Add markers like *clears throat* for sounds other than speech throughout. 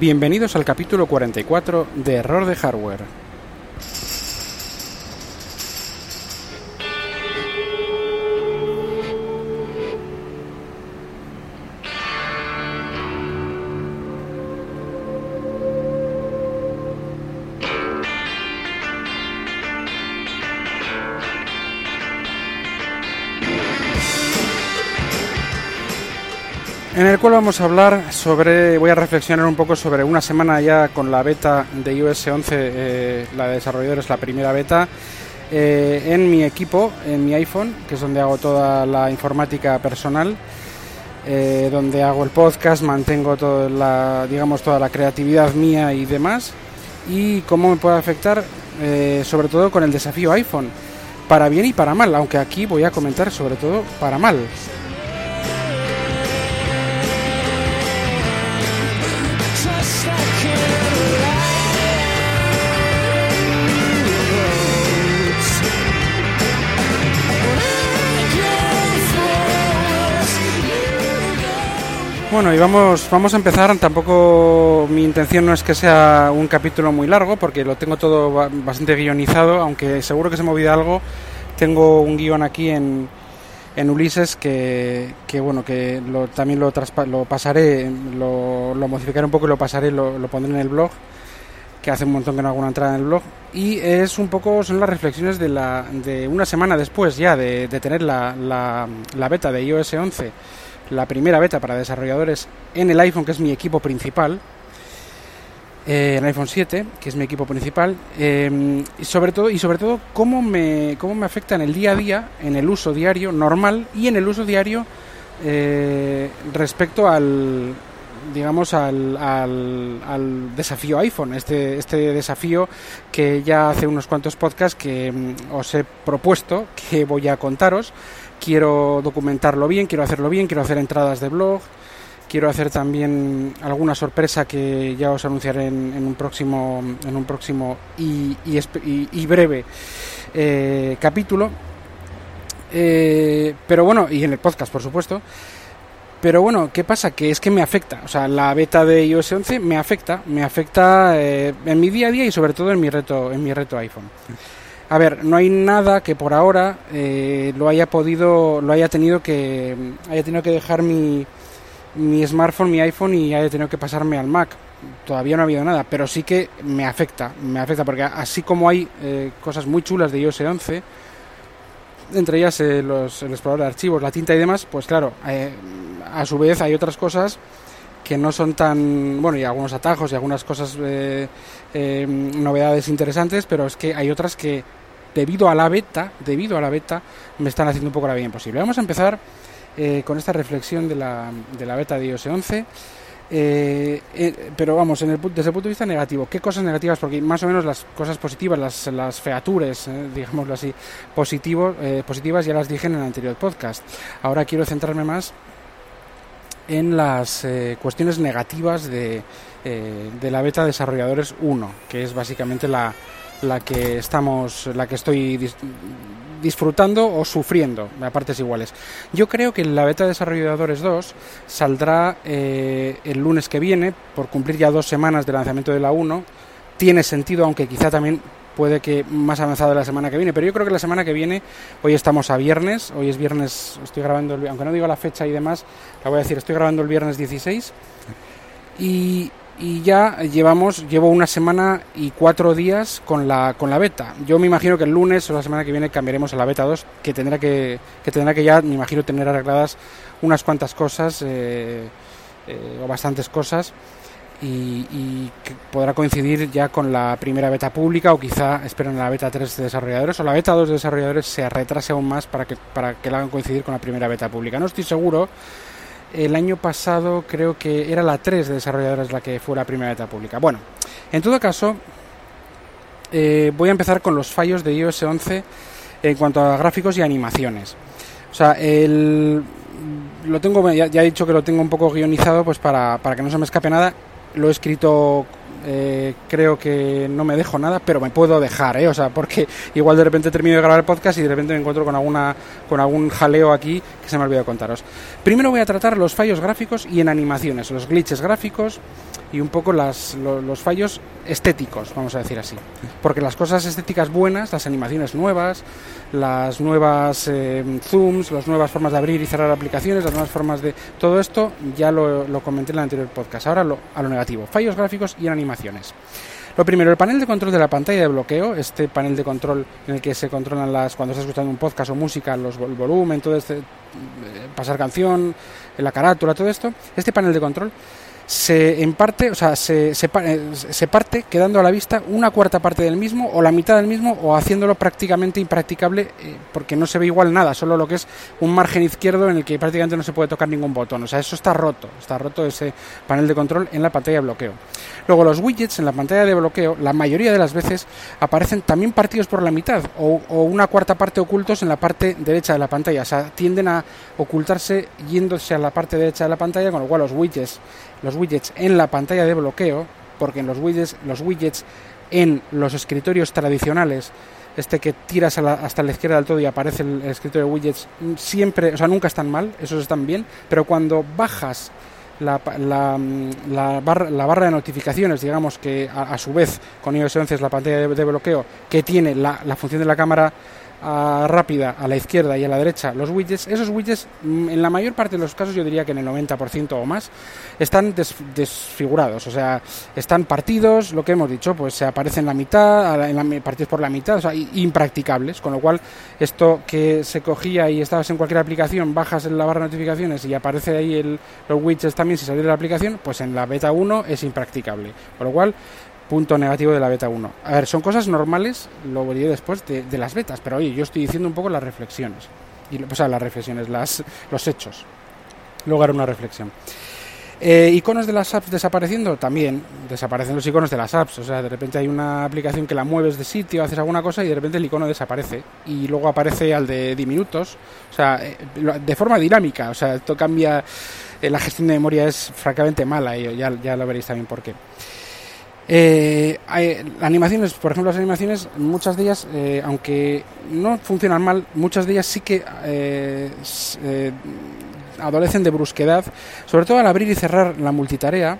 Bienvenidos al capítulo 44 de Error de Hardware. Cual vamos a hablar sobre, voy a reflexionar un poco sobre una semana ya con la beta de iOS 11, eh, la de desarrolladores, la primera beta, eh, en mi equipo, en mi iPhone, que es donde hago toda la informática personal, eh, donde hago el podcast, mantengo toda la, digamos, toda la creatividad mía y demás, y cómo me puede afectar, sobre todo con el desafío iPhone, para bien y para mal, aunque aquí voy a comentar sobre todo para mal. Bueno, y vamos, vamos a empezar. Tampoco mi intención no es que sea un capítulo muy largo, porque lo tengo todo bastante guionizado, aunque seguro que se me olvida algo. Tengo un guion aquí en, en Ulises que, que bueno, que lo, también lo, lo pasaré, lo, lo, modificaré un poco y lo pasaré, lo, lo pondré en el blog que hace un montón que no hago una entrada en el blog y es un poco son las reflexiones de la de una semana después ya de, tener la, la, la, beta de iOS 11 la primera beta para desarrolladores en el iPhone, que es mi equipo principal, eh, en el iPhone 7, que es mi equipo principal, eh, y sobre todo, y sobre todo cómo me, cómo me afecta en el día a día, en el uso diario normal y en el uso diario eh, respecto al digamos al, al, al, desafío iPhone, este, este desafío que ya hace unos cuantos podcasts que mm, os he propuesto, que voy a contaros, quiero documentarlo bien, quiero hacerlo bien, quiero hacer entradas de blog, quiero hacer también alguna sorpresa que ya os anunciaré en, un próximo, en un próximo y, y, breve eh, capítulo. Eh, pero bueno, y en el podcast, por supuesto. Pero bueno, ¿qué pasa? Que es que me afecta. O sea, la beta de iOS 11 me afecta. Me afecta eh, en mi día a día y sobre todo en mi reto, en mi reto iPhone. A ver, no hay nada que por ahora eh, lo haya podido, lo haya tenido que, haya tenido que dejar mi, mi smartphone, mi iPhone y haya tenido que pasarme al Mac. Todavía no ha habido nada, pero sí que me afecta, me afecta porque así como hay eh, cosas muy chulas de iOS 11, entre ellas eh, los, el explorador de archivos, la tinta y demás, pues claro, eh, a su vez hay otras cosas que no son tan, bueno, y algunos atajos y algunas cosas, eh, eh, novedades interesantes, pero es que hay otras que debido a la beta, debido a la beta, me están haciendo un poco la vida imposible. Vamos a empezar eh, con esta reflexión de la, de la beta de iOS 11. Eh, eh, pero vamos, en el, desde el punto de vista negativo, ¿qué cosas negativas? Porque más o menos las cosas positivas, las, las features, eh, digámoslo así, positivo, eh, positivas ya las dije en el anterior podcast. Ahora quiero centrarme más en las cuestiones negativas de, de la beta desarrolladores 1, que es básicamente la, la que estamos, la que estoy dis disfrutando o sufriendo a partes iguales. Yo creo que la beta desarrolladores 2 saldrá eh, el lunes que viene, por cumplir ya dos semanas de lanzamiento de la 1. Tiene sentido, aunque quizá también puede que más avanzado de la semana que viene, pero yo creo que la semana que viene, hoy estamos a viernes, hoy es viernes, estoy grabando, el, aunque no digo la fecha y demás, la voy a decir, estoy grabando el viernes 16 y, y ya llevamos, llevo una semana y cuatro días con la, con la beta. Yo me imagino que el lunes o la semana que viene cambiaremos a la beta 2, que tendrá que, que tendrá que ya, me imagino, tener arregladas unas cuantas cosas, eh, eh, o bastantes cosas, y, que podrá coincidir ya con la primera beta pública, o quizá esperen la beta 3 de desarrolladores, o la beta 2 de desarrolladores se retrase aún más para que, para que la hagan coincidir con la primera beta pública. No estoy seguro el año pasado creo que era la 3 de desarrolladores la que fue la primera beta pública. Bueno, en todo caso, eh, voy a empezar con los fallos de iOS 11 en cuanto a gráficos y animaciones. O sea, el, lo tengo, ya, ya, he dicho que lo tengo un poco guionizado pues para, para que no se me escape nada. Lo he escrito eh, creo que no me dejo nada, pero me puedo dejar, ¿eh? O sea, porque igual de repente termino de grabar el podcast y de repente me encuentro con alguna con algún jaleo aquí que se me ha olvidado contaros. Primero voy a tratar los fallos gráficos y en animaciones, los glitches gráficos y un poco las, los fallos estéticos, vamos a decir así. Porque las cosas estéticas buenas, las animaciones nuevas, las nuevas eh, zooms, las nuevas formas de abrir y cerrar aplicaciones, las nuevas formas de... Todo esto ya lo, comenté en el anterior podcast. Ahora lo, a lo negativo, fallos gráficos y en animaciones. Lo primero, el panel de control de la pantalla de bloqueo, este panel de control en el que se controlan las, cuando estás escuchando un podcast o música, los, el volumen, todo este, eh, pasar canción, la carátula, todo esto, este panel de control se en parte, o sea, se, se, eh, se, parte quedando a la vista una cuarta parte del mismo o la mitad del mismo o haciéndolo prácticamente impracticable eh, porque no se ve igual nada, solo lo que es un margen izquierdo en el que prácticamente no se puede tocar ningún botón. O sea, eso está roto, está roto ese panel de control en la pantalla de bloqueo. Luego los widgets en la pantalla de bloqueo, la mayoría de las veces aparecen también partidos por la mitad o, o una cuarta parte ocultos en la parte derecha de la pantalla. O sea, tienden a ocultarse yéndose a la parte derecha de la pantalla, con lo cual los widgets los widgets en la pantalla de bloqueo, porque en los widgets, los widgets en los escritorios tradicionales, este que tiras hasta la izquierda del todo y aparece el, escritorio de widgets, siempre, o sea, nunca están mal, esos están bien, pero cuando bajas la, la, barra, de notificaciones, digamos que a, su vez con iOS 11 es la pantalla de, bloqueo que tiene la, función de la cámara rápida a la izquierda y a la derecha los widgets, esos widgets mm, en la mayor parte de los casos yo diría que en el 90% o más están desfigurados, o sea, están partidos, lo que hemos dicho, pues se aparecen en la mitad, en la, partidos por la mitad, o sea, impracticables, con lo cual esto que se cogía y estabas en cualquier aplicación, bajas en la barra de notificaciones y aparece ahí el, los widgets también si salir de la aplicación, pues en la beta 1 es impracticable, con lo cual punto negativo de la beta 1. A ver, son cosas normales, lo veré después, de, de, las betas, pero oye, yo estoy diciendo un poco las reflexiones. Y, o sea, las reflexiones, las, los hechos. Luego haré una reflexión. Eh, iconos de las apps desapareciendo, también desaparecen los iconos de las apps. O sea, de repente hay una aplicación que la mueves de sitio, haces alguna cosa y de repente el icono desaparece. Y luego aparece al de diminutos. O sea, eh, de forma dinámica. O sea, esto cambia. Eh, la gestión de memoria es francamente mala y ya, ya lo veréis también por qué. Eh, animaciones, por ejemplo, las animaciones, muchas de ellas, eh, aunque no funcionan mal, muchas de ellas sí que eh, eh, adolecen de brusquedad, sobre todo al abrir y cerrar la multitarea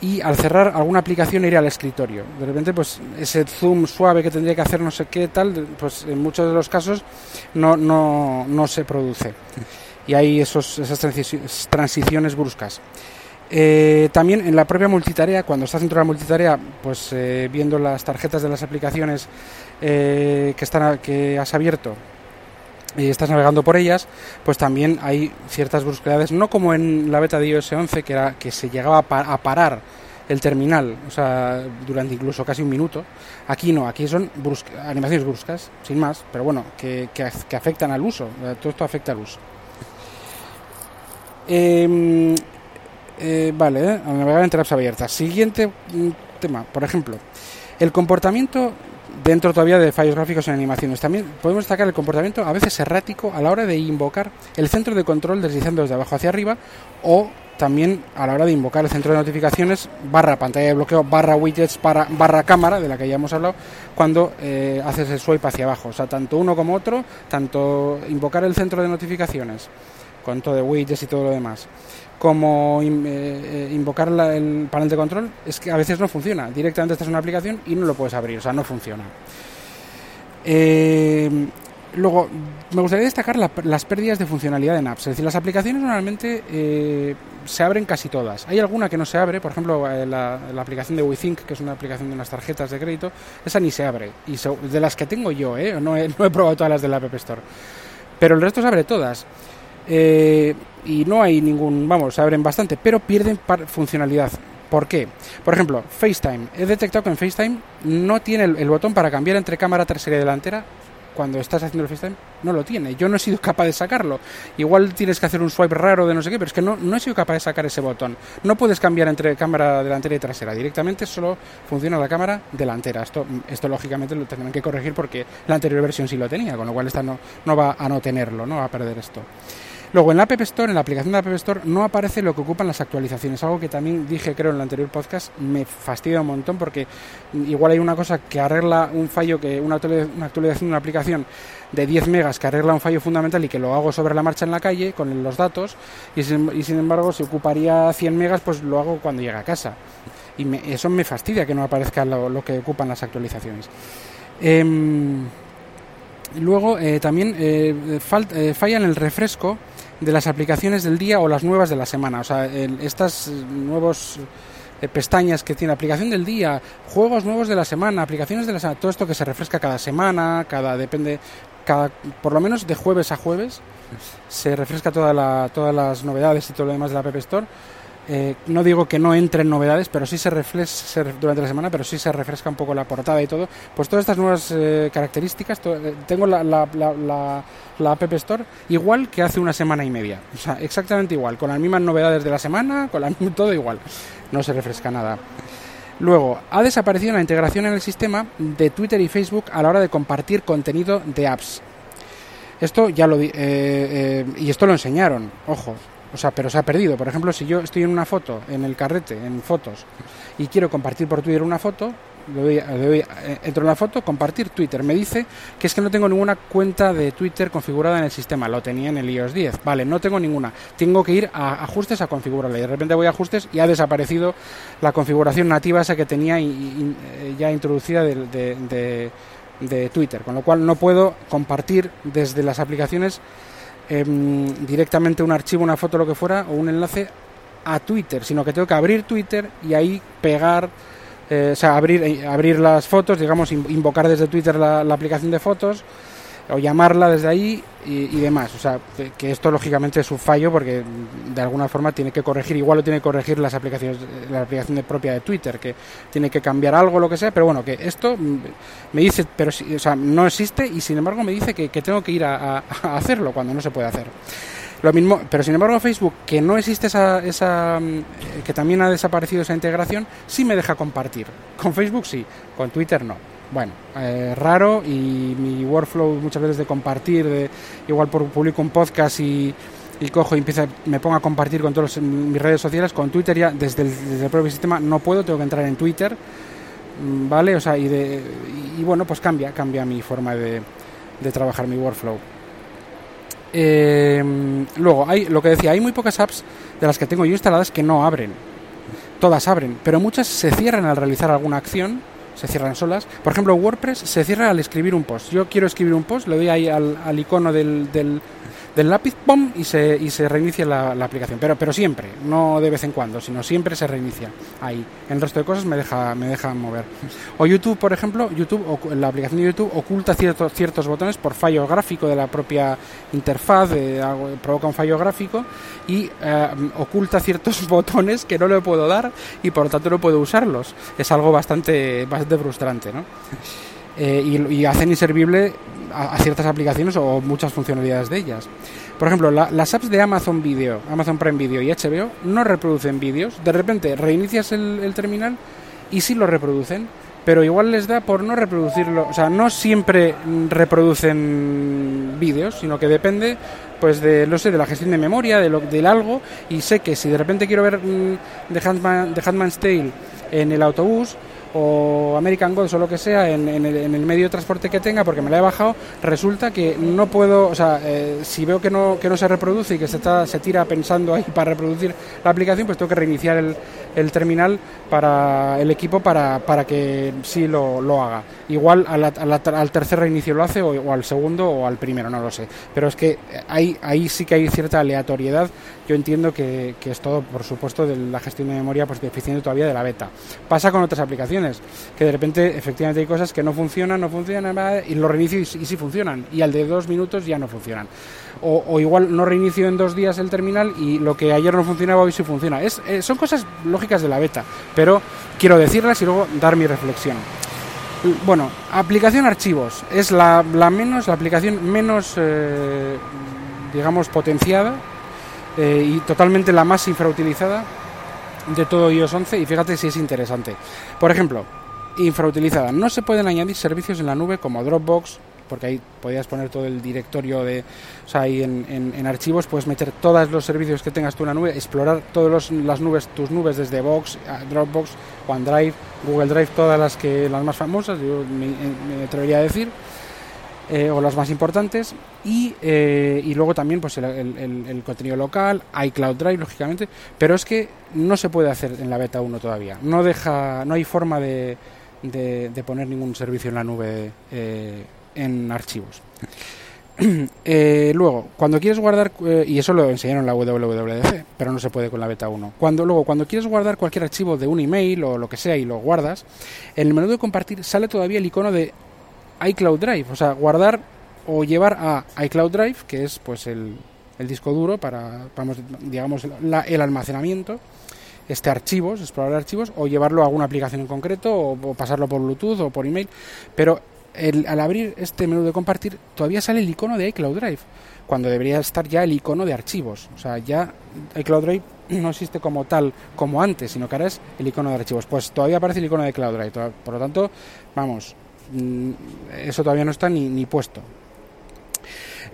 y al cerrar alguna aplicación ir al escritorio. De repente, pues ese zoom suave que tendría que hacer no sé qué tal, pues en muchos de los casos no, no, no se produce. Y hay esos, esas transiciones bruscas. Eh, también en la propia multitarea, cuando estás dentro de la multitarea, pues eh, viendo las tarjetas de las aplicaciones eh, que, están, que has abierto y estás navegando por ellas, pues también hay ciertas brusquedades, no como en la beta de iOS 11, que, era, que se llegaba a, parar el terminal, o sea, durante incluso casi un minuto. Aquí no, aquí son animaciones bruscas, sin más, pero bueno, que, que, afectan al uso, todo esto afecta al uso. Eh, eh, vale, eh, al navegar entre apps abiertas. Siguiente mm, tema, por ejemplo, el comportamiento dentro todavía de fallos gráficos en animaciones. También podemos destacar el comportamiento a veces errático a la hora de invocar el centro de control deslizando desde abajo hacia arriba o también a la hora de invocar el centro de notificaciones barra pantalla de bloqueo barra widgets barra, barra cámara de la que ya hemos hablado cuando eh, haces el swipe hacia abajo. O sea, tanto uno como otro, tanto invocar el centro de notificaciones con todo de widgets y todo lo demás como eh, eh, invocar el panel de control es que a veces no funciona. Directamente estás en una aplicación y no lo puedes abrir, o sea, no funciona. Eh, luego, me gustaría destacar las pérdidas de funcionalidad en apps. Es decir, las aplicaciones normalmente se abren casi todas. Hay alguna que no se abre, por ejemplo, la, aplicación de WeThink, que es una aplicación de unas tarjetas de crédito, esa ni se abre. Y de las que tengo yo, no he, *laughs* no he probado todas las de la App Store. Pero el resto se abre todas. Eh, y no hay ningún, vamos, abren bastante, pero pierden funcionalidad. ¿Por qué? Por ejemplo, FaceTime. He detectado que en FaceTime no tiene el, botón para cambiar entre cámara trasera y delantera cuando estás haciendo el FaceTime. No lo tiene. Yo no he sido capaz de sacarlo. Igual tienes que hacer un swipe raro de no sé qué, pero es que no, no he sido capaz de sacar ese botón. No puedes cambiar entre cámara delantera y trasera. Directamente solo funciona la cámara delantera. Esto, esto lógicamente lo tendrán que corregir porque la anterior versión sí lo tenía, con lo cual esta no, no va a no tenerlo, no va a perder esto. Luego en la App Store, en la aplicación de la App Store, no aparece lo que ocupan las actualizaciones, algo que también dije creo en el anterior podcast, me fastidia un montón porque igual hay una cosa que arregla un fallo, que una actualización de una aplicación de 10 megas que arregla un fallo fundamental y que lo hago sobre la marcha en la calle con los datos y sin, embargo si ocuparía 100 megas pues lo hago cuando llega a casa y eso me fastidia que no aparezca lo, que ocupan las actualizaciones. Em, luego eh, también eh, eh, falla en el refresco de las aplicaciones del día o las nuevas de la semana. O sea, estas nuevos pestañas que tiene aplicación del día, juegos nuevos de la semana, aplicaciones de la semana, todo esto que se refresca cada semana, cada depende cada por lo menos de jueves a jueves se refresca toda la, todas las novedades y todo lo demás de la App Store eh, no digo que no entren novedades, pero sí se refresca durante la semana, pero sí se refresca un poco la portada y todo. Pues todas estas nuevas eh, características, eh, tengo la, la, la, la, App Store igual que hace una semana y media. O sea, exactamente igual, con las mismas novedades de la semana, con *laughs* todo igual. No se refresca nada. Luego, ha desaparecido la integración en el sistema de Twitter y Facebook a la hora de compartir contenido de apps. Esto ya lo y esto lo enseñaron, ojo, o sea, pero se ha perdido. Por ejemplo, si yo estoy en una foto, en el carrete, en fotos, y quiero compartir por Twitter una foto, doy, eh, entro en la foto, compartir Twitter. Me dice que es que no tengo ninguna cuenta de Twitter configurada en el sistema. Lo tenía en el iOS 10. Vale, no tengo ninguna. Tengo que ir a ajustes a configurarla. Y de repente voy a ajustes y ha desaparecido la configuración nativa esa que tenía eh, ya introducida de, de Twitter. Con lo cual no puedo compartir desde las aplicaciones Em, directamente un archivo, una foto, lo que fuera, o un enlace a Twitter, sino que tengo que abrir Twitter y ahí pegar, eh, o sea, abrir, eh, abrir las fotos, digamos, invocar desde Twitter la aplicación de fotos o llamarla desde ahí y, demás. O sea, que, esto lógicamente es un fallo porque de alguna forma tiene que corregir, igual lo tiene que corregir las aplicaciones, la aplicación de propia de Twitter, que tiene que cambiar algo, lo que sea, pero bueno, que esto me dice, pero o sea, no existe y sin embargo me dice que, tengo que ir a, hacerlo cuando no se puede hacer. Lo mismo, pero sin embargo Facebook, que no existe esa, esa, que también ha desaparecido esa integración, sí me deja compartir. Con Facebook sí, con Twitter no bueno, eh, raro y mi workflow muchas veces de compartir, de igual por, publico un podcast y, cojo y empieza, me pongo a compartir con todas mis redes sociales, con Twitter ya desde el, propio sistema no puedo, tengo que entrar en Twitter, mm, ¿vale? O sea, y, de, y, bueno, pues cambia, cambia mi forma de, de trabajar mi workflow. Em, luego, hay lo que decía, hay muy pocas apps de las que tengo yo instaladas que no abren. Todas abren, pero muchas se cierran al realizar alguna acción se cierran solas. Por ejemplo, WordPress se cierra al escribir un post. Yo quiero escribir un post, le doy ahí al, al icono del, del, del lápiz, ¡pum! y se, y se reinicia la, aplicación. Pero, pero siempre, no de vez en cuando, sino siempre se reinicia ahí. El resto de cosas me deja, me deja mover. O YouTube, por ejemplo, YouTube, la aplicación de YouTube oculta ciertos, ciertos botones por fallo gráfico de la propia interfaz, provoca un fallo gráfico y eh, oculta ciertos *laughs* botones que no le puedo dar y por lo tanto no puedo usarlos. Es algo bastante, bastante frustrante, ¿no? Eh, y, hacen inservible a, ciertas aplicaciones o muchas funcionalidades de ellas. Por ejemplo, las apps de Amazon Video, Amazon Prime Video y HBO no reproducen vídeos. De repente reinicias el, terminal y sí lo reproducen, pero igual les da por no reproducirlo. O sea, no siempre reproducen vídeos, sino que depende pues de no sé de la gestión de memoria de lo del algo y sé que si de repente quiero ver mm, The, Handman, The Handman's Tale en el autobús o American Gods o lo que sea en, el, medio de transporte que tenga porque me la he bajado, resulta que no puedo, o sea, eh, si veo que no, que no se reproduce y que se, está, se tira pensando ahí para reproducir la aplicación, pues tengo que reiniciar el, el terminal para el equipo para, para que sí lo, lo haga. Igual al tercer reinicio lo hace o, al segundo o al primero, no lo sé. Pero es que ahí, ahí sí que hay cierta aleatoriedad. Yo entiendo que, que es todo, por supuesto, de la gestión de memoria pues deficiente todavía de la beta. Pasa con otras aplicaciones, que de repente efectivamente hay cosas que no funcionan, no funcionan y lo reinicio y, y sí funcionan. Y al de dos minutos ya no funcionan o, igual no reinicio en dos días el terminal y lo que ayer no funcionaba hoy sí funciona. Es, eh, son cosas lógicas de la beta, pero quiero decirlas y luego dar mi reflexión. Bueno, aplicación archivos es la, la menos, la aplicación menos, eh, digamos, potenciada eh, y totalmente la más infrautilizada de todo iOS 11 y fíjate si es interesante. Por ejemplo, infrautilizada. No se pueden añadir servicios en la nube como Dropbox, porque ahí podías poner todo el directorio de, o sea, ahí en, en, archivos puedes meter todos los servicios que tengas tú en la nube, explorar todas las nubes, tus nubes desde Box, Dropbox, OneDrive, Google Drive, todas las que las más famosas, yo me, atrevería a decir. Eh, o las más importantes y, eh, y luego también pues el, el, contenido local, iCloud Drive lógicamente, pero es que no se puede hacer en la beta 1 todavía, no deja, no hay forma de, de, poner ningún servicio en la nube eh, en archivos. *clears throat* Eh, luego, cuando quieres guardar, eh, y eso lo enseñaron en la WWDC, pero no se puede con la beta 1. Cuando, luego, cuando quieres guardar cualquier archivo de un email o lo que sea y lo guardas, en el menú de compartir sale todavía el icono de iCloud Drive, o sea, guardar o llevar a iCloud Drive, que es pues el, el disco duro para, vamos, digamos, el almacenamiento, este archivos, explorar archivos, o llevarlo a alguna aplicación en concreto, o, pasarlo por Bluetooth o por email. Pero al abrir este menú de compartir, todavía sale el icono de iCloud Drive, cuando debería estar ya el icono de archivos. O sea, ya iCloud Drive *clears throat* no existe como tal, como antes, sino que ahora es el icono de archivos. Pues todavía aparece el icono de Cloud Drive. Por lo tanto, vamos, mm, eso todavía no está ni, ni puesto.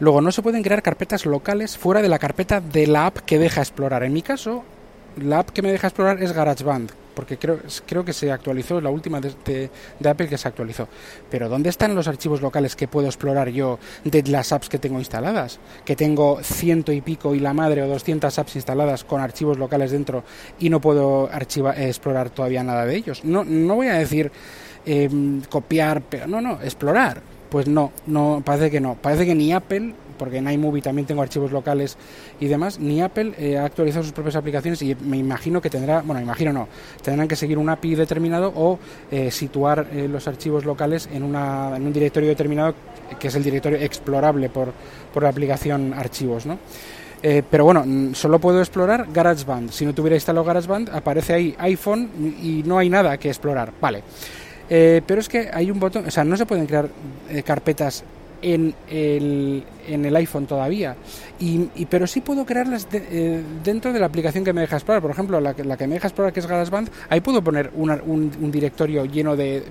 Luego, no se pueden crear carpetas locales fuera de la carpeta de la app que deja explorar. En mi caso, la app que me deja explorar es GarageBand, porque creo, creo que se actualizó, la última de, Apple que se actualizó. Pero ¿dónde están los archivos locales que puedo explorar yo de las apps que tengo instaladas? Que tengo ciento y pico y la madre o 200 apps instaladas con archivos locales dentro y no puedo archivar, eh, explorar todavía nada de ellos. No, no voy a decir em, copiar, pero no, no, explorar. Pues no, no, parece que no. Parece que ni Apple porque en iMovie también tengo archivos locales y demás, ni Apple eh, ha actualizado sus propias aplicaciones y me imagino que tendrá, bueno, imagino no, tendrán que seguir un API determinado o eh, situar eh, los archivos locales en, una, en un directorio determinado que es el directorio explorable por, por la aplicación archivos, ¿no? pero bueno, solo puedo explorar GarageBand. Si no tuviera instalado GarageBand, aparece ahí iPhone y no hay nada que explorar. Vale. pero es que hay un botón, o sea, no se pueden crear carpetas en el, en el iPhone todavía. Y, pero sí puedo crearlas eh, dentro de la aplicación que me deja explorar. Por ejemplo, la, la que me deja explorar, que es GarageBand, ahí puedo poner un, un, directorio lleno de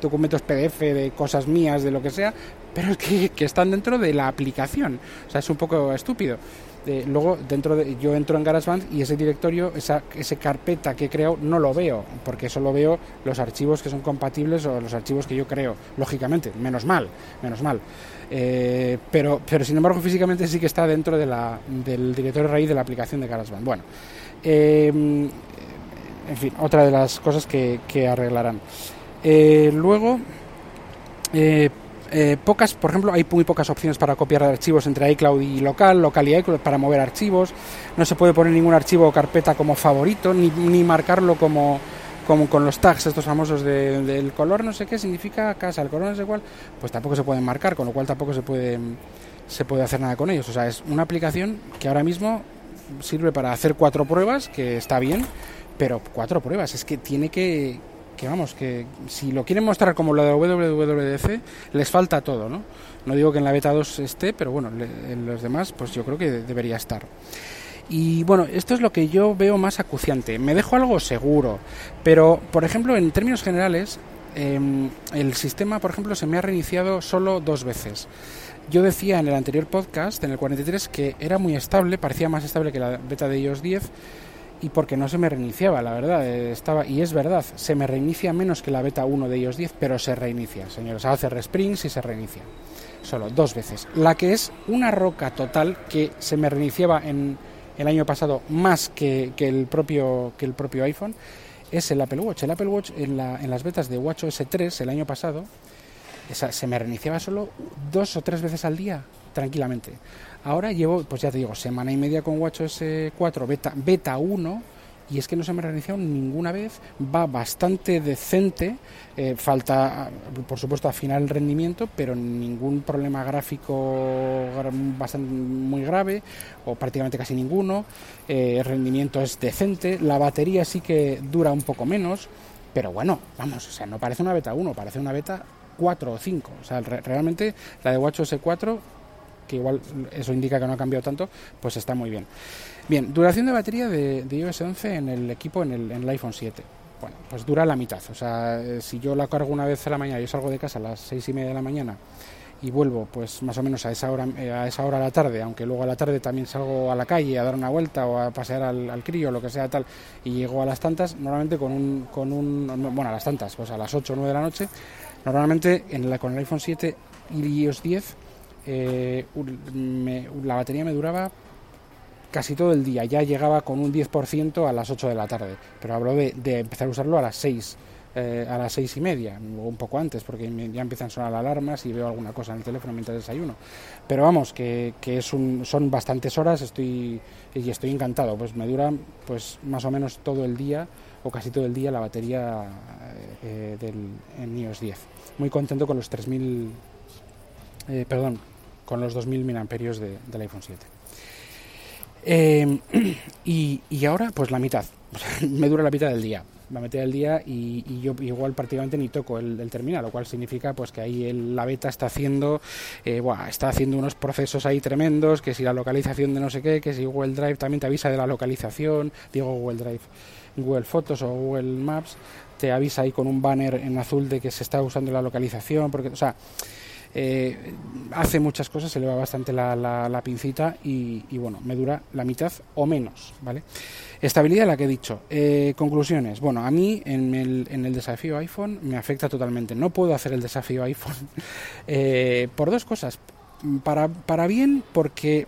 documentos PDF, de cosas mías, de lo que sea, pero que, que están dentro de la aplicación. O sea, es un poco estúpido luego dentro de, yo entro en GarageBand y ese directorio, esa, esa carpeta que creo no lo veo, porque solo veo los archivos que son compatibles o los archivos que yo creo, lógicamente, menos mal, menos mal. Eh, pero, pero sin embargo físicamente sí que está dentro de la, del directorio raíz de la aplicación de GarageBand. Bueno, eh, en fin, otra de las cosas que, que arreglarán. Eh, luego, eh, pocas, por ejemplo, hay muy pocas opciones para copiar archivos entre iCloud y local, local y iCloud para mover archivos. No se puede poner ningún archivo o carpeta como favorito, ni, ni marcarlo como, como con los tags estos famosos del color no sé qué significa casa, el color no sé cuál, pues tampoco se pueden marcar, con lo cual tampoco se puede, se puede hacer nada con ellos. O sea, es una aplicación que ahora mismo sirve para hacer cuatro pruebas, que está bien, pero cuatro pruebas, es que tiene que, que vamos, que si lo quieren mostrar como lo de WWDC, les falta todo, ¿no? No digo que en la beta 2 esté, pero bueno, en los demás, pues yo creo que debería estar. Y bueno, esto es lo que yo veo más acuciante. Me dejo algo seguro, pero por ejemplo, en términos generales, em, el sistema, por ejemplo, se me ha reiniciado solo dos veces. Yo decía en el anterior podcast, en el 43, que era muy estable, parecía más estable que la beta de iOS 10, y porque no se me reiniciaba, la verdad. Eh, estaba Y es verdad, se me reinicia menos que la beta 1 de iOS 10, pero se reinicia, señores. Hace resprings y se reinicia. Solo dos veces. La que es una roca total que se me reiniciaba en el año pasado más que, que el, propio, que el propio iPhone es el Apple Watch. El Apple Watch en, la, en las betas de WatchOS 3 el año pasado se me reiniciaba solo dos o tres veces al día, tranquilamente. Ahora llevo, pues ya te digo, semana y media con WatchOS 4 beta, beta 1 y es que no se me ha reiniciado ninguna vez, va bastante decente, eh, falta por supuesto afinar el rendimiento, pero ningún problema gráfico bastante muy grave o prácticamente casi ninguno, eh, el rendimiento es decente, la batería sí que dura un poco menos, pero bueno, vamos, o sea, no parece una beta 1, parece una beta 4 o 5, o sea, realmente la de WatchOS 4 que igual eso indica que no ha cambiado tanto, pues está muy bien. Bien, duración de batería de, iOS 11 en el equipo, en el, iPhone 7 bueno, pues dura la mitad. O sea, eh, si yo la cargo una vez a la mañana, yo salgo de casa a las seis y media de la mañana y vuelvo pues más o menos a esa hora eh, a esa hora a la tarde aunque luego a la tarde también salgo a la calle a dar una vuelta o a pasear al, crío o lo que sea tal y llego a las tantas normalmente con un con un bueno a las tantas pues a las 8 o 9 de la noche normalmente en con el iPhone 7 y iOS 10 eh, la batería me duraba casi todo el día ya llegaba con un 10% a las 8 de la tarde pero hablo de, empezar a usarlo a las 6 eh, a las seis y media, o un poco antes, porque ya empiezan a sonar alarmas y veo alguna cosa en el teléfono mientras desayuno. Pero vamos, que, que es un, son bastantes horas estoy, y estoy encantado. Pues me dura pues más o menos todo el día, o casi todo el día, la batería eh, del en iOS 10. Muy contento con los 3000, eh, perdón, con los 2000 mAh de, del iPhone 7. *clears throat* y, y ahora, pues la mitad. *laughs* me dura la mitad del día la mitad del día y, yo igual prácticamente ni toco el, terminal, lo cual significa pues que ahí la beta está haciendo eh, está haciendo unos procesos ahí tremendos, que si la localización de no sé qué, que si Google Drive también te avisa de la localización, digo Google Drive, Google Fotos o Google Maps te avisa ahí con un banner en azul de que se está usando la localización, porque o sea, eh, hace muchas cosas, se le bastante la, la, pincita y, y, bueno, me dura la mitad o menos, ¿vale? Estabilidad, la que he dicho. Eh, conclusiones. Bueno, a mí en el, en el, desafío iPhone me afecta totalmente. No puedo hacer el desafío iPhone *laughs* eh, por dos cosas. Para, para bien, porque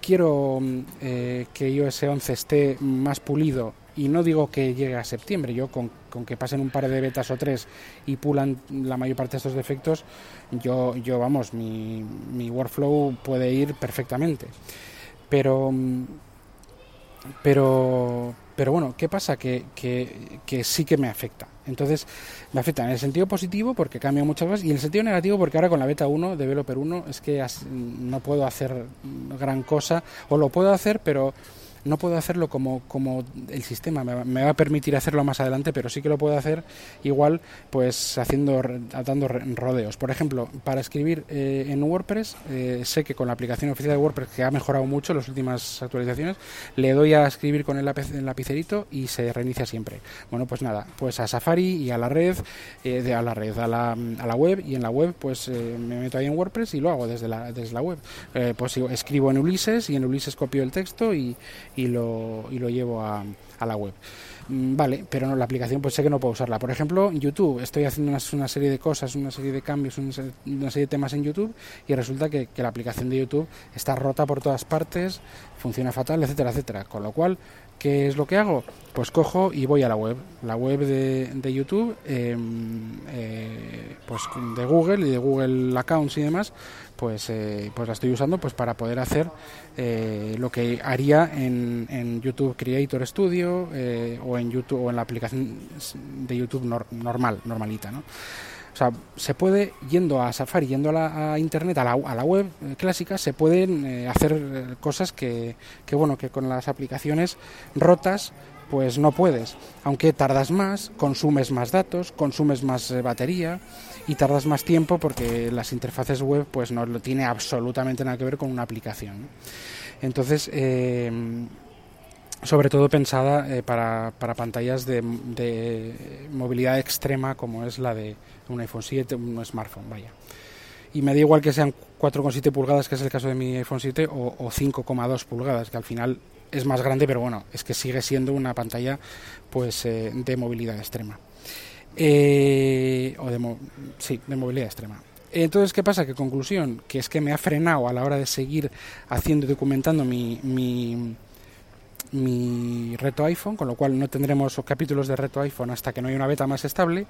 quiero eh, que iOS 11 esté más pulido y no digo que llegue a septiembre, yo con, con, que pasen un par de betas o tres y pulan la mayor parte de estos defectos, yo, yo vamos, mi, mi workflow puede ir perfectamente. Pero pero, pero bueno, ¿qué pasa? Que, que, que, sí que me afecta. Entonces, me afecta en el sentido positivo porque cambia muchas cosas y en el sentido negativo porque ahora con la beta 1, Developer 1, es que no puedo hacer gran cosa, o lo puedo hacer, pero no puedo hacerlo como, como el sistema me, va a permitir hacerlo más adelante, pero sí que lo puedo hacer igual, pues haciendo, dando rodeos. Por ejemplo, para escribir eh, en WordPress, eh, sé que con la aplicación oficial de WordPress, que ha mejorado mucho las últimas actualizaciones, le doy a escribir con el, lapicerito y se reinicia siempre. Bueno, pues nada, pues a Safari y a la red, eh, de, a la red, a la, a la web, y en la web, pues me meto ahí en WordPress y lo hago desde la, desde la web. pues escribo en Ulises y en Ulises copio el texto y, y lo, y lo llevo a, a la web. Mm, vale, pero no, la aplicación pues sé que no puedo usarla. Por ejemplo, YouTube, estoy haciendo una, una serie de cosas, una serie de cambios, una serie, de temas en YouTube y resulta que, que, la aplicación de YouTube está rota por todas partes, funciona fatal, etcétera, etcétera. Con lo cual, ¿qué es lo que hago? Pues cojo y voy a la web, la web de, de YouTube, em, eh, pues de Google y de Google Accounts y demás, pues, eh, pues la estoy usando pues para poder hacer eh, lo que haría en, en YouTube Creator Studio eh, o en YouTube o en la aplicación de YouTube normal, normalita, ¿no? O sea, se puede, yendo a Safari, yendo a, la, Internet, a la, a la, web clásica, se pueden hacer cosas que, que, bueno, que con las aplicaciones rotas pues no puedes. Aunque tardas más, consumes más datos, consumes más batería, y tardas más tiempo porque las interfaces web pues no lo tiene absolutamente nada que ver con una aplicación. Entonces, eh, sobre todo pensada eh, para, para, pantallas de, de, movilidad extrema como es la de un iPhone 7, un smartphone, vaya. Y me da igual que sean 4,7 pulgadas, que es el caso de mi iPhone 7, o, o 5,2 pulgadas, que al final es más grande, pero bueno, es que sigue siendo una pantalla pues eh, de movilidad extrema. Eh, o de, sí, de movilidad extrema. Entonces, ¿qué pasa? Que conclusión, que es que me ha frenado a la hora de seguir haciendo y documentando mi, mi, mi reto iPhone, con lo cual no tendremos capítulos de reto iPhone hasta que no haya una beta más estable.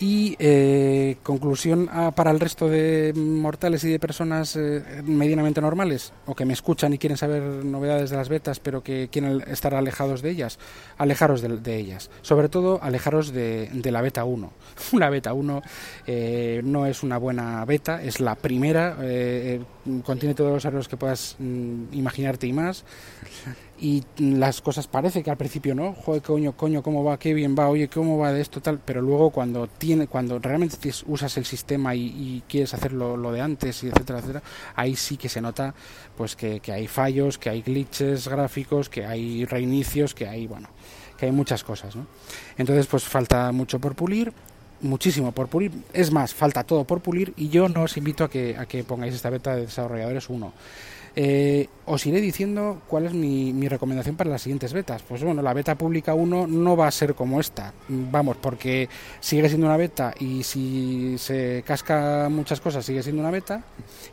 Y eh, conclusión ah, para el resto de mortales y de personas eh, medianamente normales, o que me escuchan y quieren saber novedades de las betas, pero que quieren estar alejados de ellas, alejaros de, ellas. Sobre todo, alejaros de, la beta 1. Una *laughs* beta 1 eh, no es una buena beta, es la primera, contiene todos los errores que puedas mm, imaginarte y más y las cosas parece que al principio no, joder, coño, coño, cómo va, qué bien va, oye, cómo va de esto, tal, pero luego cuando tiene, cuando realmente usas el sistema y, quieres hacer lo, de antes, y etcétera, etcétera, ahí sí que se nota pues que, que hay fallos, que hay glitches gráficos, que hay reinicios, que hay, bueno, que hay muchas cosas, ¿no? Entonces, pues falta mucho por pulir muchísimo por pulir. Es más, falta todo por pulir y yo no os invito a que, a que pongáis esta beta de desarrolladores 1. Eh, os iré diciendo cuál es mi, mi, recomendación para las siguientes betas. Pues bueno, la beta pública 1 no va a ser como esta. Vamos, porque sigue siendo una beta y si se casca muchas cosas sigue siendo una beta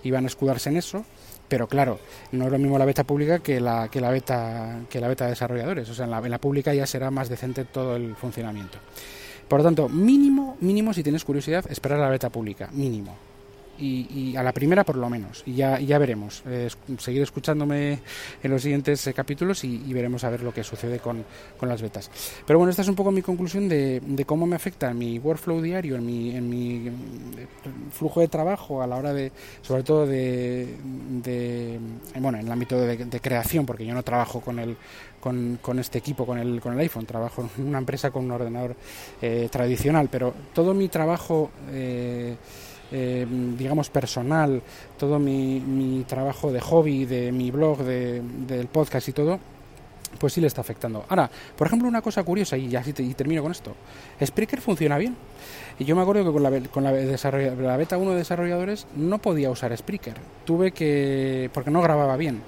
y van a escudarse en eso. Pero claro, no es lo mismo la beta pública que la, que la beta que la beta de desarrolladores. O sea, en la, en la pública ya será más decente todo el funcionamiento. Por lo tanto, mínimo, mínimo, si tienes curiosidad, esperar a la beta pública, mínimo y, a la primera por lo menos. Y ya, ya veremos. Eh, seguir escuchándome en los siguientes eh, capítulos y, veremos a ver lo que sucede con, con, las betas. Pero bueno, esta es un poco mi conclusión de, de cómo me afecta mi workflow diario, en mi, en mi eh, flujo de trabajo a la hora de, sobre todo de, de bueno, en el ámbito de, creación, porque yo no trabajo con el con, con, este equipo, con el, con el iPhone. Trabajo en una empresa con un ordenador tradicional, pero todo mi trabajo eh, eh, digamos, personal, todo mi, mi, trabajo de hobby, de mi blog, de, del podcast y todo, pues sí le está afectando. Ahora, por ejemplo, una cosa curiosa, y ya y termino con esto, Spreaker funciona bien. Y yo me acuerdo que con la, con la, la beta 1 de desarrolladores no podía usar Spreaker. Tuve que... porque no grababa bien.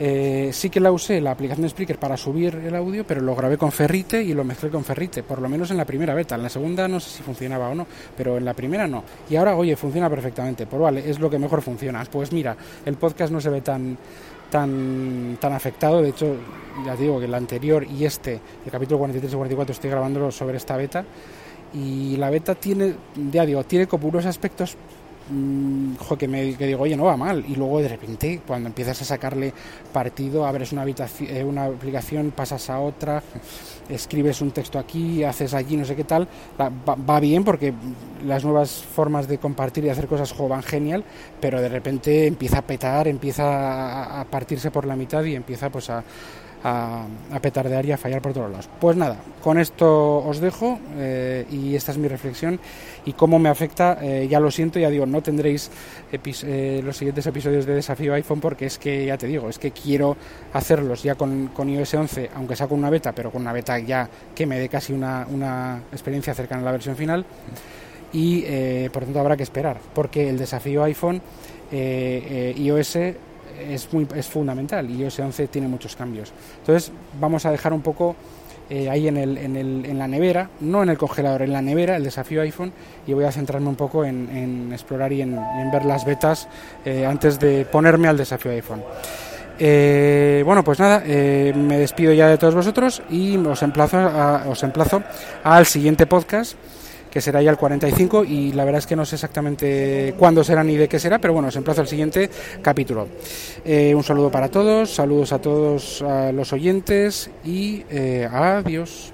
Eh, sí que la usé, la aplicación de Spreaker, para subir el audio, pero lo grabé con Ferrite y lo mezclé con Ferrite, por lo menos en la primera beta. En la segunda no sé si funcionaba o no, pero en la primera no. Y ahora, oye, funciona perfectamente. Pues vale, es lo que mejor funciona. Pues mira, el podcast no se ve tan tan tan afectado. De hecho, ya digo que el anterior y este, el capítulo 43 y 44, estoy grabándolo sobre esta beta. Y la beta tiene, ya digo, tiene como unos aspectos Mm, que, me, digo, oye, no va mal. Y luego de repente, cuando empiezas a sacarle partido, abres una, habitación, eh, una aplicación, pasas a otra, escribes un texto aquí, haces allí, no sé qué tal, va, bien porque las nuevas formas de compartir y hacer cosas van genial, pero de repente empieza a petar, empieza a partirse por la mitad y empieza pues a a, a petardear y a fallar por todos lados. Pues nada, con esto os dejo eh, y esta es mi reflexión y cómo me afecta, eh, ya lo siento, ya digo, no tendréis eh, los siguientes episodios de Desafío iPhone porque es que, ya te digo, es que quiero hacerlos ya con, iOS 11, aunque sea con una beta, pero con una beta ya que me dé casi una, una experiencia cercana a la versión final y por tanto habrá que esperar porque el desafío iPhone iOS es, muy, es fundamental y iOS 11 tiene muchos cambios. Entonces vamos a dejar un poco eh, ahí en, el, en, el, en, la nevera, no en el congelador, en la nevera, el desafío iPhone y voy a centrarme un poco en, en explorar y en, ver las betas eh, antes de ponerme al desafío iPhone. Eh, bueno, pues nada, me despido ya de todos vosotros y os emplazo, a, os emplazo al siguiente podcast que será ya el 45 y la verdad es que no sé exactamente cuándo será ni de qué será, pero bueno, os emplazo al siguiente capítulo. Eh, un saludo para todos, saludos a todos los oyentes y eh, adiós.